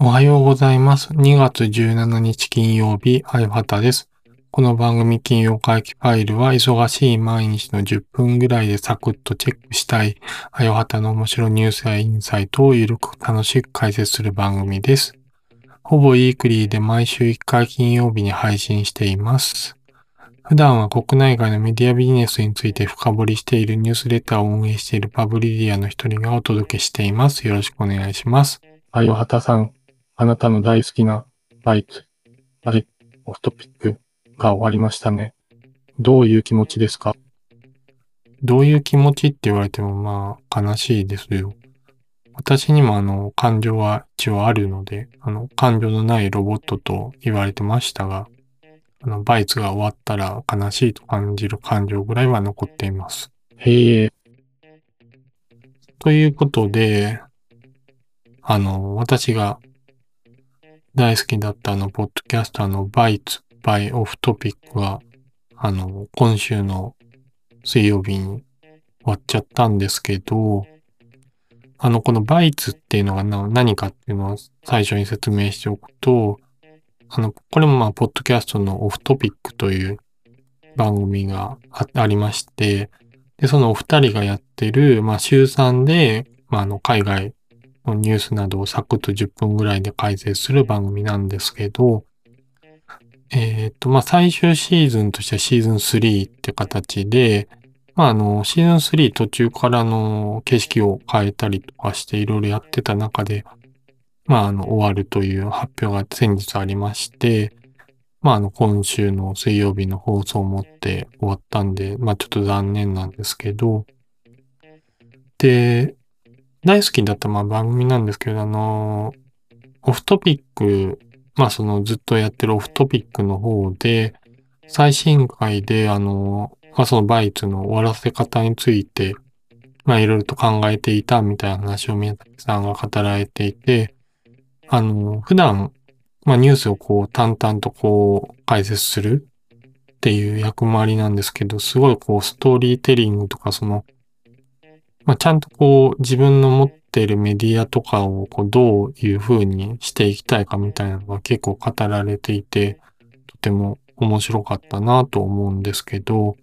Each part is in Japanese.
おはようございます。2月17日金曜日、あよはたです。この番組金曜会期ファイルは忙しい毎日の10分ぐらいでサクッとチェックしたい、あよはたの面白ニュースやインサイトをゆるく楽しく解説する番組です。ほぼウィークリーで毎週1回金曜日に配信しています。普段は国内外のメディアビジネスについて深掘りしているニュースレターを運営しているパブリディアの一人がお届けしています。よろしくお願いします。あよはたさん、あなたの大好きなバイク、あれ、オフトピックが終わりましたね。どういう気持ちですか？どういう気持ちって言われてもまあ悲しいですよ。私にもあの感情は一応あるので、あの感情のないロボットと言われてましたが、あのバイツが終わったら悲しいと感じる感情ぐらいは残っています。へえ。ということで、あの、私が大好きだったあの、ポッドキャスターのバイツ、バイオフトピックが、あの、今週の水曜日に終わっちゃったんですけど、あの、このバイツっていうのが何かっていうのを最初に説明しておくと、あの、これもまあ、ポッドキャストのオフトピックという番組があありまして、で、そのお二人がやってる、まあ、週3で、まあ、あの、海外のニュースなどをサクッと10分ぐらいで解説する番組なんですけど、えっ、と、まあ、最終シーズンとしてはシーズン3って形で、まあ、あの、シーズン3途中からの景色を変えたりとかしていろいろやってた中で、まあ、あの、終わるという発表が先日ありまして、まあ、あの、今週の水曜日の放送をもって終わったんで、まあ、ちょっと残念なんですけど、で、大好きだったまあ番組なんですけど、あの、オフトピック、まあそのずっとやってるオフトピックの方で、最新回であの、まあそのバイツの終わらせ方について、まあいろいろと考えていたみたいな話を宮崎さんが語られていて、あの、普段、まあニュースをこう淡々とこう解説するっていう役回りなんですけど、すごいこうストーリーテリングとかその、まあ、ちゃんとこう自分の持っているメディアとかをこうどういう風にしていきたいかみたいなのが結構語られていて、とても面白かったなと思うんですけど、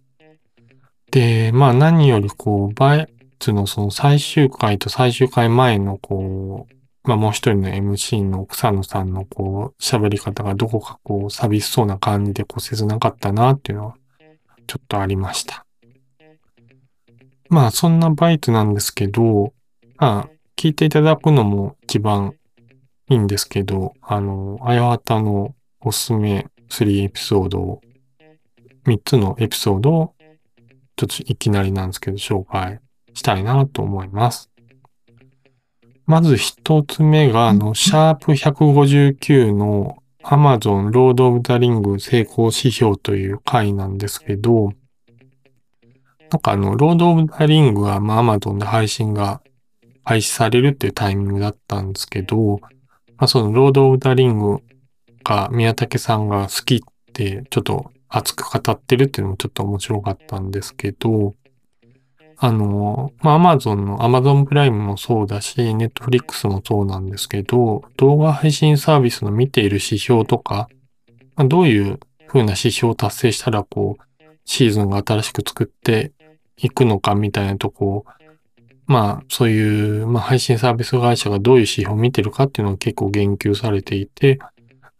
で、まあ何よりこう、バイツのその最終回と最終回前のこう、まあもう一人の MC の草野さんのこう、喋り方がどこかこう、寂しそうな感じでこう、切なかったなっていうのは、ちょっとありました。まあ、そんなバイトなんですけど、まあ、聞いていただくのも一番いいんですけど、あの、あやはたのおすすめ3エピソードを、3つのエピソードを、ちょっといきなりなんですけど、紹介したいなと思います。まず一つ目が、あの、シャープ159の Amazon ロード・オブ・ザ・リング成功指標という回なんですけど、なんかあの、ロード・オブ・ザ・リングは、まあ、アマゾンで配信が開始されるっていうタイミングだったんですけど、まあ、そのロード・オブ・ザ・リングが宮武さんが好きってちょっと熱く語ってるっていうのもちょっと面白かったんですけど、あの、まあ、アマゾンの、 Amazon Prime もそうだし、 Netflix もそうなんですけど、動画配信サービスの見ている指標とか、まあ、どういう風な指標を達成したら、こう、シーズンが新しく作っていくのかみたいなとこまあ、そういう、まあ、配信サービス会社がどういう指標を見てるかっていうのを結構言及されていて、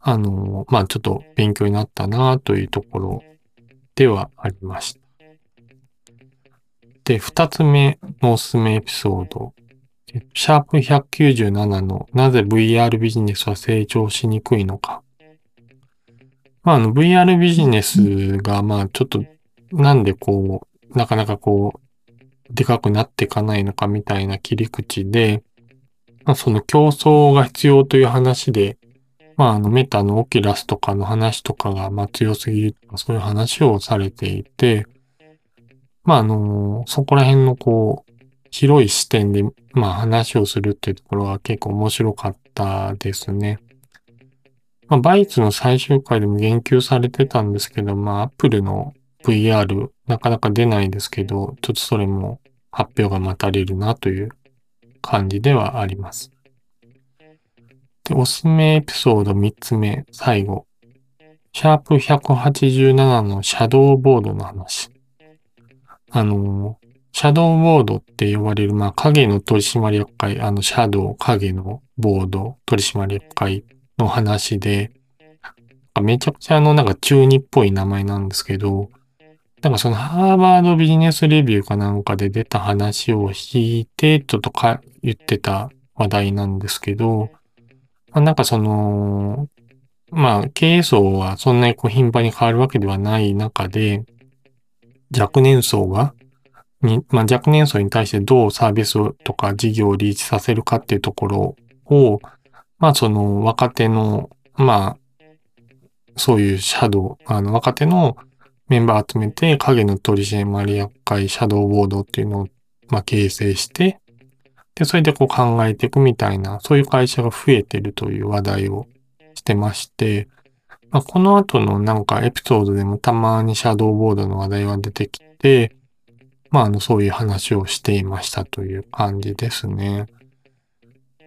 あの、まあ、ちょっと勉強になったなというところではありました。で、二つ目のおすすめエピソード。シャープ197のなぜ VR ビジネスは成長しにくいのか。まあ、あの VR ビジネスが、まあ、ちょっと、なんでこう、なかなかこう、でかくなっていかないのかみたいな切り口で、まあ、その競争が必要という話で、まあ、あの、メタのオキラスとかの話とかが、まあ、強すぎるとか、そういう話をされていて、まあ、あの、そこら辺のこう、広い視点で、まあ、話をするっていうところは結構面白かったですね。まあ、バイツの最終回でも言及されてたんですけど、まあ、アップルの VR なかなか出ないですけど、ちょっとそれも発表が待たれるなという感じではあります。で、おすすめエピソード3つ目、最後。シャープ187のシャドーボードの話。あの、シャドーボードって呼ばれる、まあ、影の取締役会、あの、シャドウ、影のボード取締役会の話で、めちゃくちゃあの、なんか中二っぽい名前なんですけど、なんかそのハーバードビジネスレビューかなんかで出た話を引いて、ちょっとか言ってた話題なんですけど、まあ、なんかその、まあ、経営層はそんなにこう頻繁に変わるわけではない中で、若年層が、に、まあ、若年層に対してどうサービスとか事業をリーチさせるかっていうところを、まあ、その若手の、まあ、そういうシャドウ、あの、若手のメンバー集めて、影の取締役会、シャドウボードっていうのを、まあ、形成して、で、それでこう考えていくみたいな、そういう会社が増えてるという話題をしてまして、まあ、この後のなんかエピソードでもたまにシャドーボードの話題は出てきて、まあ、あの、そういう話をしていましたという感じですね。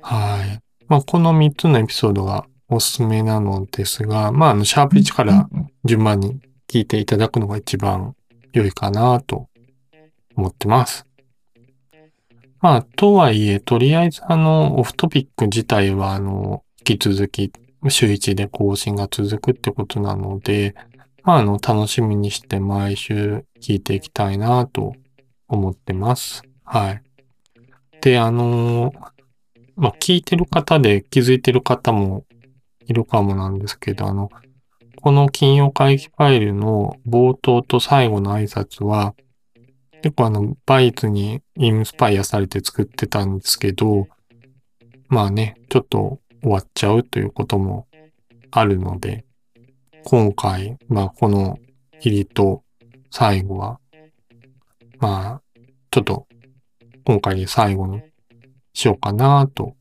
はい。まあ、この3つのエピソードがおすすめなのですが、まあ、あの、シャープ1から順番に聞いていただくのが一番良いかなと思ってます。まあ、とはいえ、とりあえずあの、オフトピック自体はあの、引き続き週1で更新が続くってことなので、まあ、あの、楽しみにして毎週聞いていきたいなと思ってます。はい。で、あのまあ、聞いてる方で気づいてる方もいるかもなんですけど、あの、この金曜会議ファイルの冒頭と最後の挨拶は、結構あの、バイツにインスパイアされて作ってたんですけど、まあね、ちょっと終わっちゃうということもあるので、今回、まあこの入りと最後は、まあ、ちょっと今回で最後にしようかなと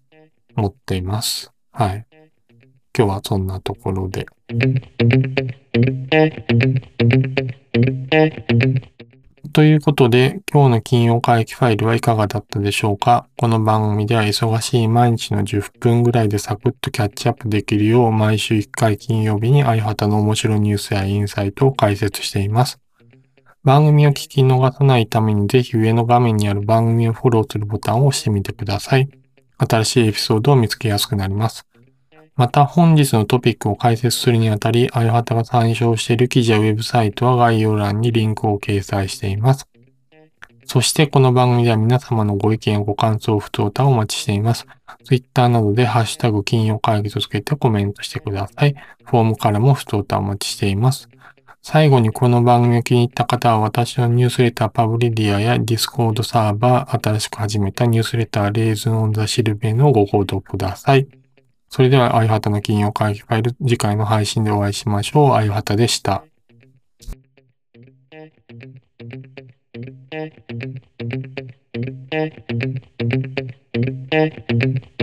思っています。はい。今日はそんなところで。ということで、今日の金曜会議ファイルはいかがだったでしょうか？この番組では忙しい毎日の10分ぐらいでサクッとキャッチアップできるよう、毎週1回金曜日に相旗の面白ニュースやインサイトを解説しています。番組を聞き逃さないためにぜひ上の画面にある番組をフォローするボタンを押してみてください。新しいエピソードを見つけやすくなります。また本日のトピックを解説するにあたり、あやはたが参照している記事やウェブサイトは概要欄にリンクを掲載しています。そしてこの番組では皆様のご意見ご感想、不当たをお待ちしています。Twitter などでハッシュタグ金曜会議とつけてコメントしてください。フォームからも不当たお待ちしています。最後にこの番組を気に入った方は私のニュースレターパブリディアやディスコードサーバー、新しく始めたニュースレターレーズンオンザシルベのご購読ください。それでは、あゆはたの金曜会議ファイル、次回の配信でお会いしましょう。あゆはたでした。Thank you.